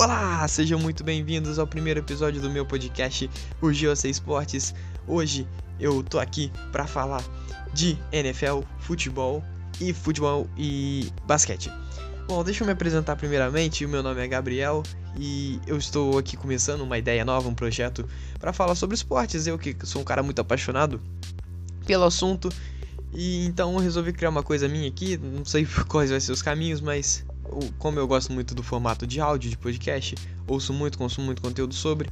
Olá, sejam muito bem-vindos ao primeiro episódio do meu podcast, o GOC Esportes. Hoje eu tô aqui para falar de NFL, futebol e futebol e basquete. Bom, deixa eu me apresentar primeiramente. O meu nome é Gabriel e eu estou aqui começando uma ideia nova, um projeto para falar sobre esportes. Eu que sou um cara muito apaixonado pelo assunto e então eu resolvi criar uma coisa minha aqui. Não sei quais vão ser os caminhos, mas como eu gosto muito do formato de áudio de podcast, ouço muito, consumo muito conteúdo sobre,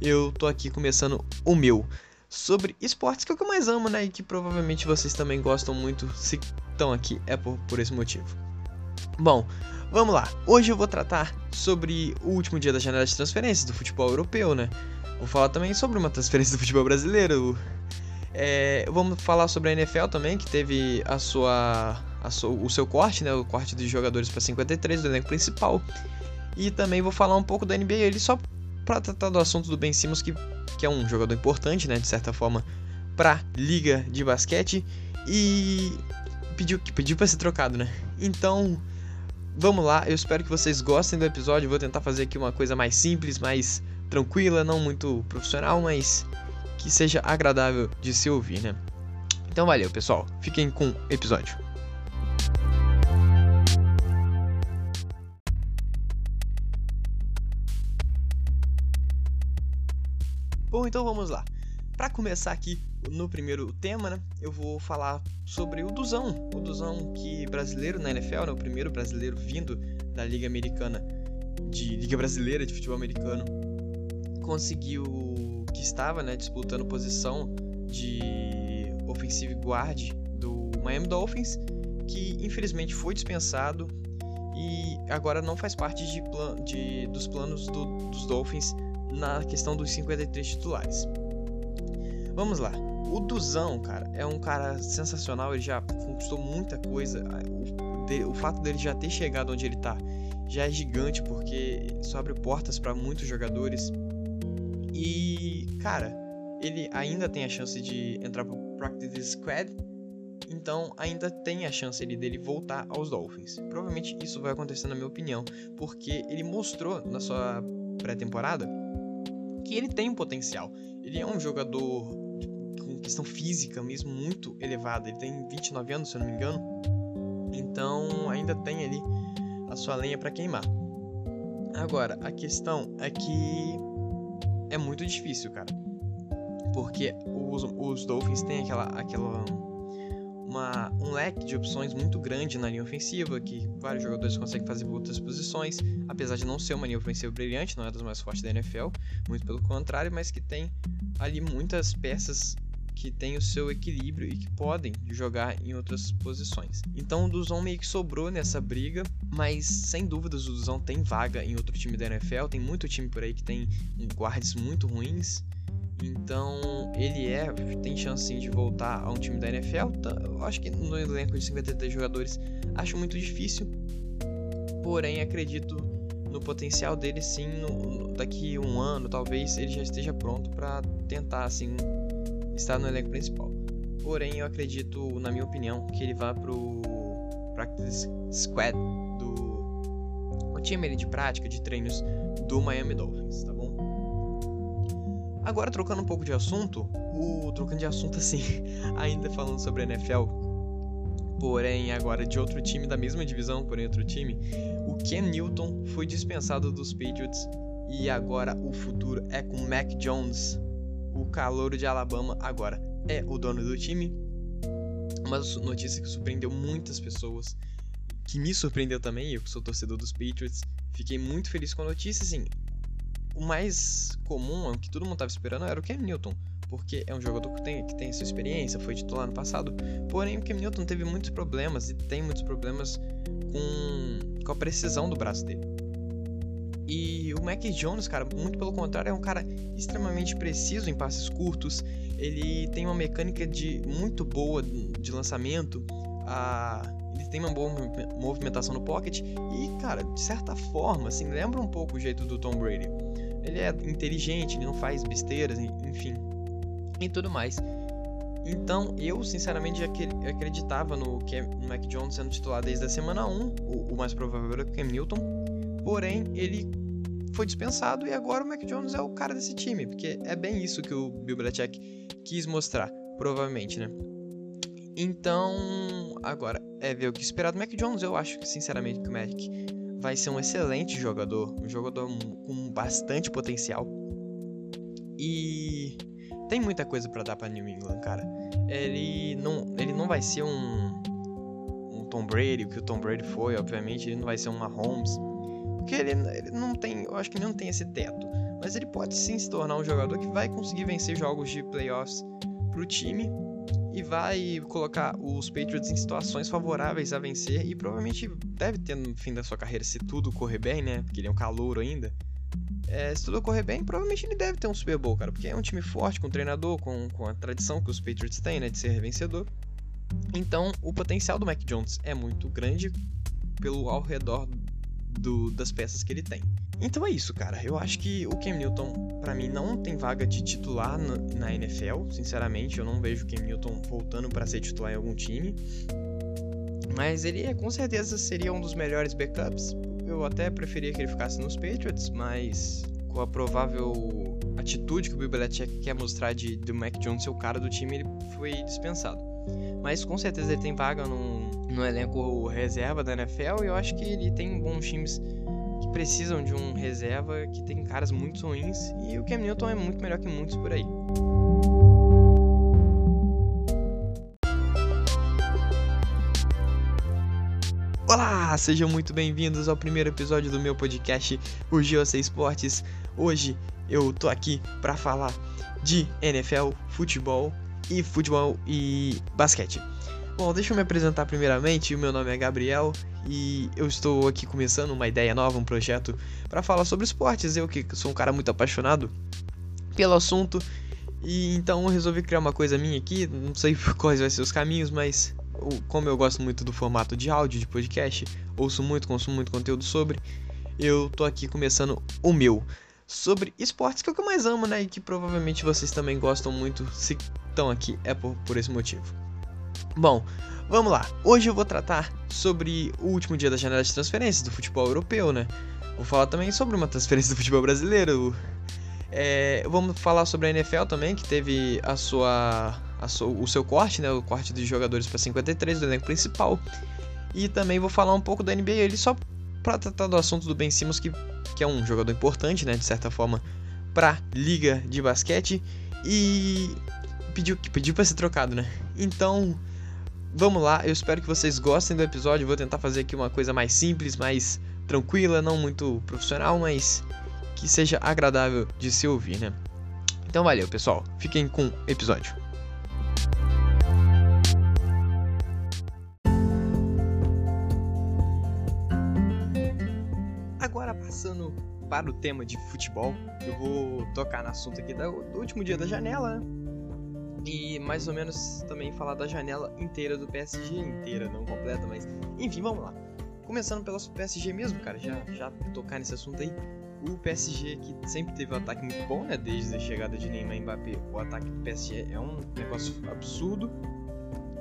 eu tô aqui começando o meu sobre esportes que é o que eu mais amo, né? E que provavelmente vocês também gostam muito se estão aqui é por, por esse motivo. Bom, vamos lá. Hoje eu vou tratar sobre o último dia da janela de transferências do futebol europeu, né? Vou falar também sobre uma transferência do futebol brasileiro. É, vamos falar sobre a NFL também, que teve a sua, a sua o seu corte, né? O corte de jogadores para 53 do elenco principal. E também vou falar um pouco da NBA, ele só para tratar do assunto do Ben Simmons, que, que é um jogador importante, né? De certa forma, para liga de basquete. E pediu que pediu para ser trocado, né? Então, vamos lá. Eu espero que vocês gostem do episódio. Vou tentar fazer aqui uma coisa mais simples, mais tranquila, não muito profissional, mas que seja agradável de se ouvir, né? Então valeu, pessoal. Fiquem com o episódio. Bom, então vamos lá. Para começar aqui no primeiro tema, né, eu vou falar sobre o Duzão, o Duzão que brasileiro na NFL, né, o primeiro brasileiro vindo da Liga Americana de Liga Brasileira de Futebol Americano, conseguiu que estava, né, disputando posição de offensive guard do Miami Dolphins, que infelizmente foi dispensado e agora não faz parte de, plan de dos planos do, dos Dolphins na questão dos 53 titulares. Vamos lá. O Duzão, cara, é um cara sensacional, ele já conquistou muita coisa. O, de, o fato dele já ter chegado onde ele tá já é gigante porque isso abre portas para muitos jogadores. E, cara, ele ainda tem a chance de entrar pro Practice Squad, então ainda tem a chance dele voltar aos Dolphins. Provavelmente isso vai acontecer na minha opinião, porque ele mostrou na sua pré-temporada que ele tem um potencial. Ele é um jogador com questão física mesmo muito elevada. Ele tem 29 anos, se eu não me engano. Então ainda tem ali a sua lenha para queimar. Agora, a questão é que é muito difícil, cara. Porque os, os Dolphins têm aquela, aquela um leque de opções muito grande na linha ofensiva, que vários jogadores conseguem fazer outras posições, apesar de não ser uma linha ofensiva brilhante, não é das mais fortes da NFL, muito pelo contrário, mas que tem ali muitas peças que têm o seu equilíbrio e que podem jogar em outras posições. Então o Duzon meio que sobrou nessa briga, mas sem dúvidas o Duzon tem vaga em outro time da NFL, tem muito time por aí que tem guards muito ruins, então, ele é tem chance sim de voltar a um time da NFL. Tá, eu acho que no elenco de 53 jogadores acho muito difícil. Porém, acredito no potencial dele sim. No, daqui um ano, talvez ele já esteja pronto para tentar assim estar no elenco principal. Porém, eu acredito, na minha opinião, que ele vá pro practice squad do o time de prática de treinos do Miami Dolphins, tá? Agora, trocando um pouco de assunto, o trocando de assunto assim, ainda falando sobre a NFL, porém agora de outro time da mesma divisão, porém outro time, o Ken Newton foi dispensado dos Patriots e agora o futuro é com Mac Jones, o calouro de Alabama agora é o dono do time. Uma notícia que surpreendeu muitas pessoas, que me surpreendeu também, eu que sou torcedor dos Patriots, fiquei muito feliz com a notícia, assim, o mais comum, o que todo mundo estava esperando, era o Cam Newton, porque é um jogador que tem, que tem sua experiência, foi titular no passado. Porém, o Cam Newton teve muitos problemas e tem muitos problemas com, com a precisão do braço dele. E o Mac Jones, cara, muito pelo contrário, é um cara extremamente preciso em passes curtos. Ele tem uma mecânica de muito boa de lançamento. A, ele tem uma boa movimentação no pocket e, cara, de certa forma, assim, lembra um pouco o jeito do Tom Brady. Ele é inteligente, ele não faz besteiras, enfim, e tudo mais. Então, eu sinceramente acreditava no, Cam, no Mac Jones sendo titular desde a semana 1, o, mais provável era o Cam. Porém, ele foi dispensado e agora o Mac Jones é o cara desse time, porque é bem isso que o Bill Belichick quis mostrar, provavelmente, né? Então, agora é ver o que esperar do Mac Jones. Eu acho que, sinceramente, que o Mac vai ser um excelente jogador, um jogador com bastante potencial. E tem muita coisa para dar para New England, cara. Ele não, ele não vai ser um, um Tom Brady, o que o Tom Brady foi, obviamente, ele não vai ser um Mahomes, porque ele, ele não tem, eu acho que ele não tem esse teto. Mas ele pode sim se tornar um jogador que vai conseguir vencer jogos de playoffs pro time e vai colocar os Patriots em situações favoráveis a vencer e provavelmente deve ter no fim da sua carreira se tudo correr bem, né? Porque ele é um calouro ainda. É, se tudo correr bem, provavelmente ele deve ter um Super Bowl, cara, porque é um time forte, com um treinador, com, com a tradição que os Patriots têm, né, de ser vencedor. Então, o potencial do Mac Jones é muito grande pelo ao redor do, das peças que ele tem. Então é isso, cara. Eu acho que o Cam Newton, para mim, não tem vaga de titular na, NFL. Sinceramente, eu não vejo o Cam Newton voltando para ser titular em algum time. Mas ele é, com certeza seria um dos melhores backups eu até preferia que ele ficasse nos Patriots, mas com a provável atitude que o Bill Belichick quer mostrar de do Mac Jones ser o cara do time, ele foi dispensado. Mas com certeza ele tem vaga no, no elenco reserva da NFL e eu acho que ele tem bons times precisam de um reserva que tem caras muito ruins e o Cam Newton é muito melhor que muitos por aí. Olá, sejam muito bem-vindos ao primeiro episódio do meu podcast, o GOC Esportes. Hoje eu tô aqui para falar de NFL, futebol e futebol e basquete. Bom, deixa eu me apresentar primeiramente. O meu nome é Gabriel e eu estou aqui começando uma ideia nova, um projeto para falar sobre esportes. Eu que sou um cara muito apaixonado pelo assunto e então eu resolvi criar uma coisa minha aqui. Não sei quais vão ser os caminhos, mas como eu gosto muito do formato de áudio de podcast, ouço muito, consumo muito conteúdo sobre, eu tô aqui começando o meu sobre esportes que é o que eu mais amo, né? E que provavelmente vocês também gostam muito se estão aqui é por, por esse motivo. Bom, vamos lá. Hoje eu vou tratar sobre o último dia da janela de transferências do futebol europeu, né? Vou falar também sobre uma transferência do futebol brasileiro. É, vamos falar sobre a NFL também, que teve a sua o seu corte, né, o corte de jogadores para 53 do elenco principal. E também vou falar um pouco da NBA, ele só para tratar do assunto do Ben Simmons, que, que é um jogador importante, né, de certa forma, para liga de basquete e pediu pediu para ser trocado, né? Então, vamos lá, eu espero que vocês gostem do episódio, vou tentar fazer aqui uma coisa mais simples, mais tranquila, não muito profissional, mas que seja agradável de se ouvir, né? Então valeu, pessoal. Fiquem com o episódio. passando para o tema de futebol, eu vou tocar no assunto aqui do, último dia da janela, né? E mais ou menos também falar da janela inteira do PSG, inteira, não completa, mas enfim, vamos lá. Começando pelo PSG mesmo, cara, já, já tocar nesse assunto aí. O PSG que sempre teve um ataque muito bom, né? Desde a chegada de Neymar e Mbappé, o ataque do PSG é um negócio absurdo.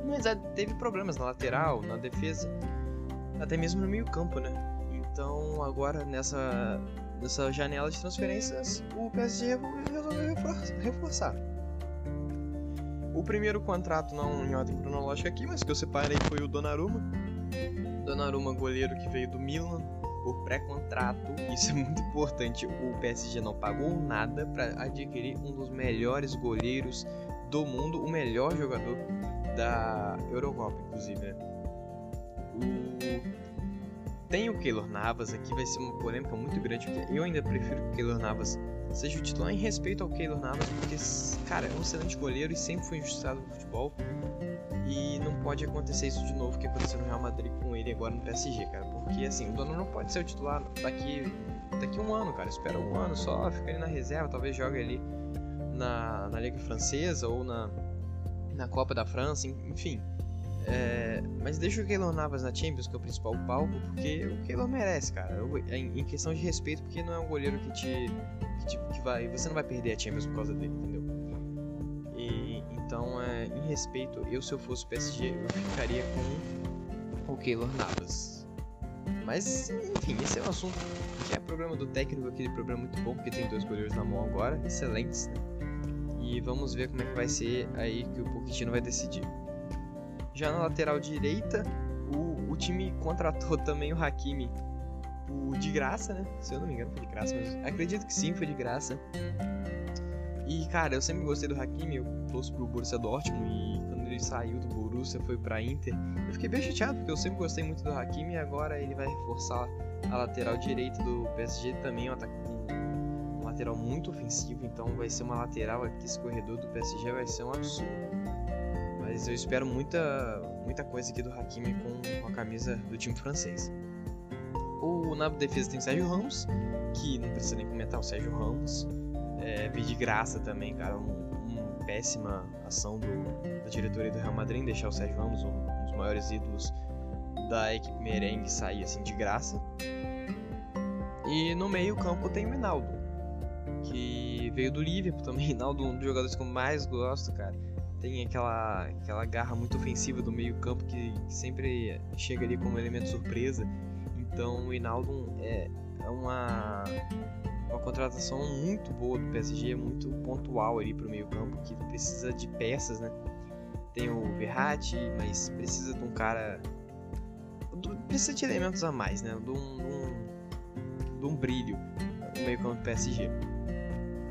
Mas é, teve problemas na lateral, na defesa, até mesmo no meio campo, né? Então agora nessa, nessa janela de transferências o PSG resolveu reforçar. O primeiro contrato, não em ordem cronológica aqui, mas que eu separei foi o Donnarumma. Donnarumma, goleiro que veio do Milan por pré-contrato. Isso é muito importante. O PSG não pagou nada para adquirir um dos melhores goleiros do mundo, o melhor jogador da Eurocopa, inclusive. Né? O tem o Keylor Navas, aqui vai ser uma polêmica muito grande, porque eu ainda prefiro que o Keylor Navas seja o titular em respeito ao Keylor Navas, porque, cara, é um excelente goleiro e sempre foi injustiçado no futebol. E não pode acontecer isso de novo que aconteceu no Real Madrid com ele agora no PSG, cara. Porque assim, o dono não pode ser o titular daqui, daqui um ano, cara. Espera um ano só, fica ali na reserva, talvez jogue ali na, na Liga Francesa ou na, na Copa da França, enfim. É, mas deixa o Keylor Navas na Champions, que é o principal palco, porque o Keylor merece, cara. Em, em, questão de respeito, porque não é um goleiro que te, que te, que vai. Você não vai perder a Champions por causa dele, entendeu? E, então, é, em respeito, eu se eu fosse o PSG, eu ficaria com o Keylor Navas. Mas, enfim, esse é um assunto que é problema do técnico, aquele problema muito bom, porque tem dois goleiros na mão agora, excelentes, né? E vamos ver como é que vai ser aí que o Pochettino vai decidir. Já na lateral direita, o, o time contratou também o Hakimi de graça, né? Se eu não me engano foi de graça, mas acredito que sim, foi de graça. E cara, eu sempre gostei do Hakimi, eu trouxe pro Borussia Dortmund e quando ele saiu do Borussia foi pra Inter, eu fiquei bem chateado porque eu sempre gostei muito do Hakimi e agora ele vai reforçar a lateral direita do PSG também, um, um, um lateral muito ofensivo, então vai ser uma lateral aqui, esse corredor do PSG vai ser um absurdo. Mas eu espero muita, muita coisa aqui do Hakimi com a camisa do time francês. O, na defesa tem o Sérgio Ramos, que não precisa nem comentar, o Sérgio Ramos. É, de graça também, cara, um, uma péssima ação do, da diretoria do Real Madrid deixar o Sérgio Ramos, um, um dos maiores ídolos da equipe merengue, sair assim de graça. E no meio campo tem o Hinaldo, que veio do Liverpool também. Hinaldo, um dos jogadores que eu mais gosto, cara. Tem aquela, aquela garra muito ofensiva do meio campo que sempre chega ali como elemento surpresa. Então o Hinaldo é, é uma, uma contratação muito boa do PSG, muito pontual ali para o meio campo, que precisa de peças, né? Tem o Verratti, mas precisa de um cara... Precisa de elementos a mais, né? De um, de um, de um brilho no meio campo do PSG.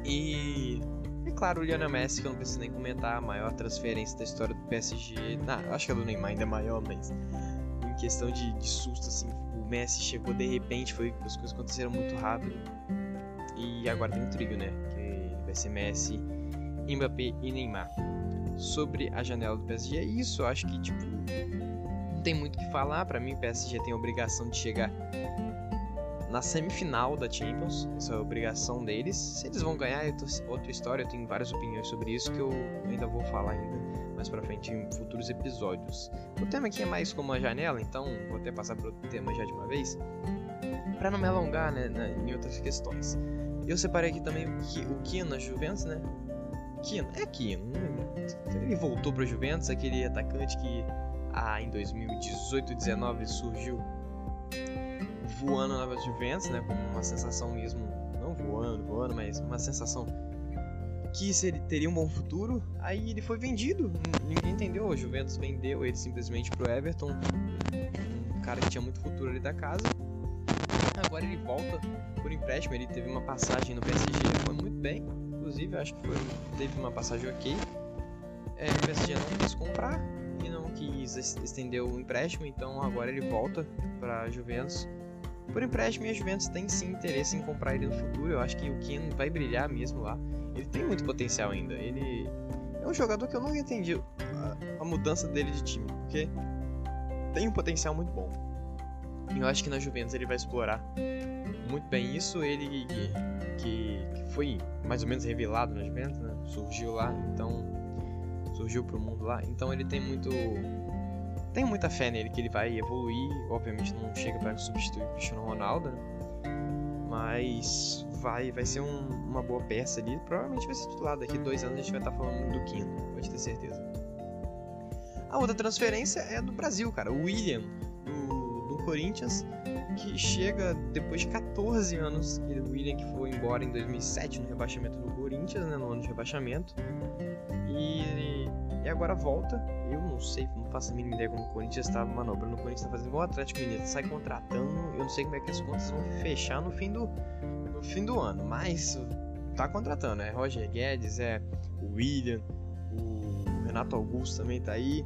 E e claro, o Lionel Messi, que eu não preciso nem comentar, a maior transferência da história do PSG. Não, acho que a do Neymar ainda é maior, mas em questão de, de susto, assim, Messi chegou de repente, foi as coisas aconteceram muito rápido. E agora tem o trio, né? Que vai ser Messi, Mbappé e Neymar. Sobre a janela do PSG, é isso. Eu acho que, tipo, não tem muito o que falar. Para mim, o PSG tem a obrigação de chegar na semifinal da Champions. Essa é a obrigação deles. Se eles vão ganhar, é outra história. Eu tenho várias opiniões sobre isso que eu ainda vou falar ainda mais pra frente em futuros episódios. O tema aqui é mais como uma janela, então vou até passar pro tema já de uma vez, para não me alongar né, em outras questões. Eu separei aqui também o Kino na Juventus, né? Kino, é Kino. Ele voltou para Juventus, aquele atacante que ah, em 2018 19 surgiu voando na Juventus, né? Como uma sensação mesmo, não voando, voando, mas uma sensação que ele teria um bom futuro, aí ele foi vendido. Ninguém entendeu. O Juventus vendeu ele simplesmente pro Everton, um cara que tinha muito futuro ali da casa. Agora ele volta por empréstimo. Ele teve uma passagem no PSG, foi muito bem. Inclusive, acho que foi, teve uma passagem ok. É, o PSG não quis comprar e não quis estender o empréstimo, então agora ele volta para Juventus por empréstimo a Juventus tem sim interesse em comprar ele no futuro. Eu acho que o Kim vai brilhar mesmo lá. Ele tem muito potencial ainda. Ele é um jogador que eu nunca entendi a, a mudança dele de time, porque tem um potencial muito bom. E eu acho que na Juventus ele vai explorar muito bem isso. Ele que, que foi mais ou menos revelado na Juventus, né? Surgiu lá, então surgiu pro mundo lá. Então ele tem muito tenho muita fé nele que ele vai evoluir. Obviamente não chega para substituir o Cristiano Ronaldo, né? mas vai, vai ser um, uma boa peça ali. Provavelmente vai ser titular. Daqui dois anos a gente vai estar tá falando do Kino, pode ter certeza. A outra transferência é do Brasil, cara. O William, do, do Corinthians, que chega depois de 14 anos. O William que foi embora em 2007 no rebaixamento do Corinthians, né, no ano de rebaixamento. E, agora volta. Eu não sei, não faço a mínima ideia como o Corinthians está manobrando. O Corinthians está fazendo igual o Atlético Mineiro, sai contratando. Eu não sei como é que as contas vão fechar no fim do, no fim do ano, mas tá contratando. É Roger Guedes, é o William, o Renato Augusto também tá aí.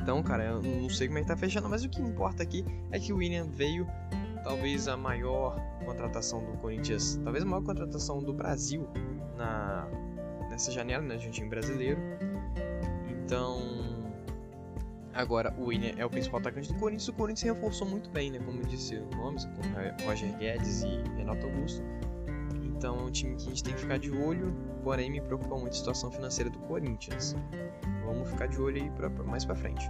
Então, cara, eu não sei como é que tá fechando, mas o que importa aqui é que o William veio, talvez a maior contratação do Corinthians, talvez a maior contratação do Brasil na nessa janela, né, de um time brasileiro. Então, agora o William é o principal atacante do Corinthians. O Corinthians se reforçou muito bem, né, como eu disse o nome, com Roger Guedes e Renato Augusto. Então é um time que a gente tem que ficar de olho, porém me preocupa muito a situação financeira do Corinthians. Vamos ficar de olho aí pra, pra mais para frente.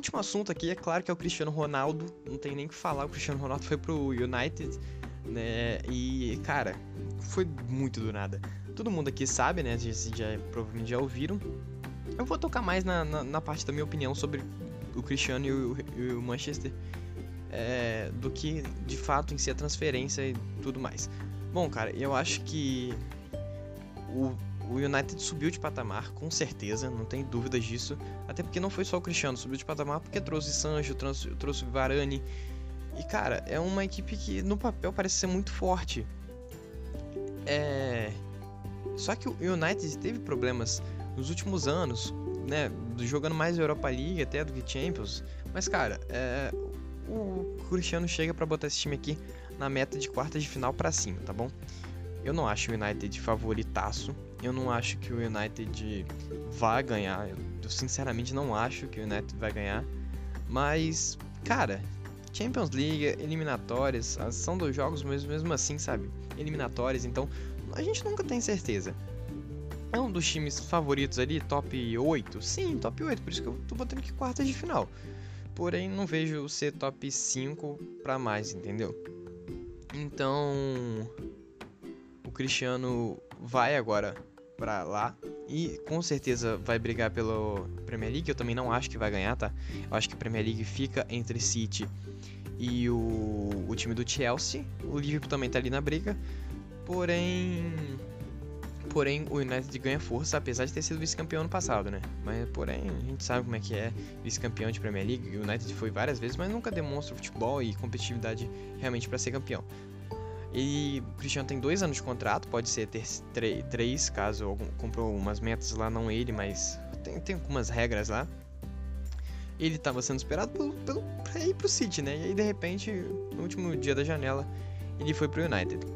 Último assunto aqui é claro que é o Cristiano Ronaldo. Não tem nem o que falar, o Cristiano Ronaldo foi pro United. né? E, cara, foi muito do nada. Todo mundo aqui sabe, né? Já, já provavelmente já ouviram. Eu vou tocar mais na, na, na parte da minha opinião sobre o Cristiano e o, e o Manchester é, do que de fato em si a transferência e tudo mais. Bom, cara, eu acho que o, o United subiu de patamar, com certeza, não tem dúvidas disso. Até porque não foi só o Cristiano, subiu de patamar porque trouxe Sancho, trouxe, trouxe Varane. E cara, é uma equipe que no papel parece ser muito forte. É. Só que o United teve problemas nos últimos anos, né? Jogando mais Europa League até do que Champions. Mas, cara, é, o Cristiano chega para botar esse time aqui na meta de quartas de final para cima, tá bom? Eu não acho o United favoritaço. Eu não acho que o United vai ganhar. Eu sinceramente não acho que o United vai ganhar. Mas, cara, Champions League, eliminatórias, são dois jogos, mas mesmo assim, sabe? Eliminatórias, então a gente nunca tem certeza. É um dos times favoritos ali, top 8? Sim, top 8, por isso que eu tô botando aqui quartas de final porém não vejo ser top 5 para mais, entendeu? Então, o Cristiano vai agora para lá e com certeza vai brigar pela Premier League. Eu também não acho que vai ganhar, tá? Eu acho que a Premier League fica entre City e o, o time do Chelsea. O Liverpool também tá ali na briga, porém Porém, o United ganha força, apesar de ter sido vice-campeão ano passado, né? Mas, porém, a gente sabe como é que é vice-campeão de Premier League. O United foi várias vezes, mas nunca demonstra futebol e competitividade realmente para ser campeão. E o Cristiano tem dois anos de contrato, pode ser ter três, caso algum, comprou umas metas lá, não ele, mas tem, tem algumas regras lá. Ele estava sendo esperado pelo, pelo, pra ir pro City, né? E aí, de repente, no último dia da janela, ele foi pro United.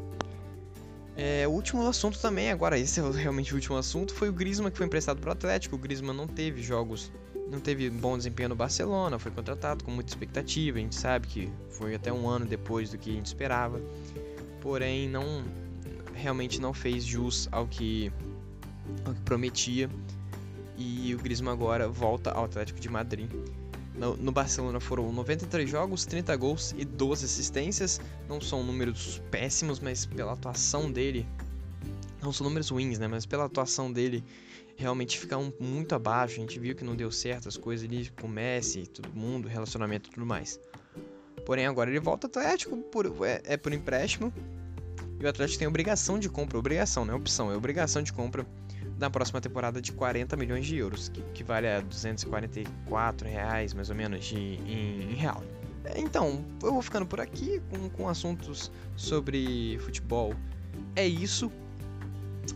É, o último assunto também, agora esse é realmente o último assunto, foi o Griezmann que foi emprestado para o Atlético. O Griezmann não teve jogos, não teve bom desempenho no Barcelona, foi contratado com muita expectativa. A gente sabe que foi até um ano depois do que a gente esperava, porém não realmente não fez jus ao que, ao que prometia. E o Griezmann agora volta ao Atlético de Madrid no, no, Barcelona foram 93 jogos, 30 gols e 12 assistências. Não são números péssimos, mas pela atuação dele. Não são números ruins, né? Mas pela atuação dele, realmente fica um, muito abaixo. A gente viu que não deu certo as coisas ali com o Messi, todo mundo, relacionamento e tudo mais. Porém, agora ele volta ao Atlético, por, é, é por empréstimo. E o Atlético tem obrigação de compra. Obrigação, não é opção, é obrigação de compra na próxima temporada de 40 milhões de euros, que, que vale a 244 reais mais ou menos de, em, em real. Então, eu vou ficando por aqui com, com assuntos sobre futebol. É isso,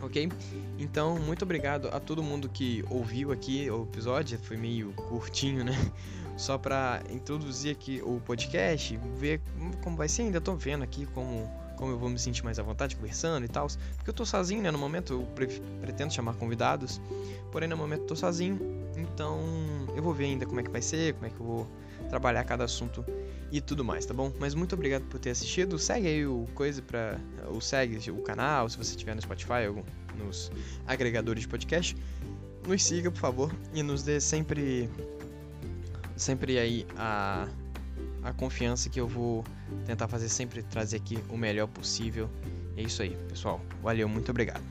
ok? Então, muito obrigado a todo mundo que ouviu aqui o episódio, foi meio curtinho, né? Só para introduzir aqui o podcast, ver como vai ser. Ainda tô vendo aqui como como eu vou me sentir mais à vontade conversando e tal. Porque eu tô sozinho, né? No momento eu pretendo chamar convidados, porém no momento eu tô sozinho. Então eu vou ver ainda como é que vai ser, como é que eu vou trabalhar cada assunto e tudo mais, tá bom? Mas muito obrigado por ter assistido. Segue aí o coisa para o segue o canal, se você estiver no Spotify ou nos agregadores de podcast. Nos siga, por favor, e nos dê sempre sempre aí a a confiança que eu vou tentar fazer sempre trazer aqui o melhor possível. É isso aí, pessoal. Valeu, muito obrigado.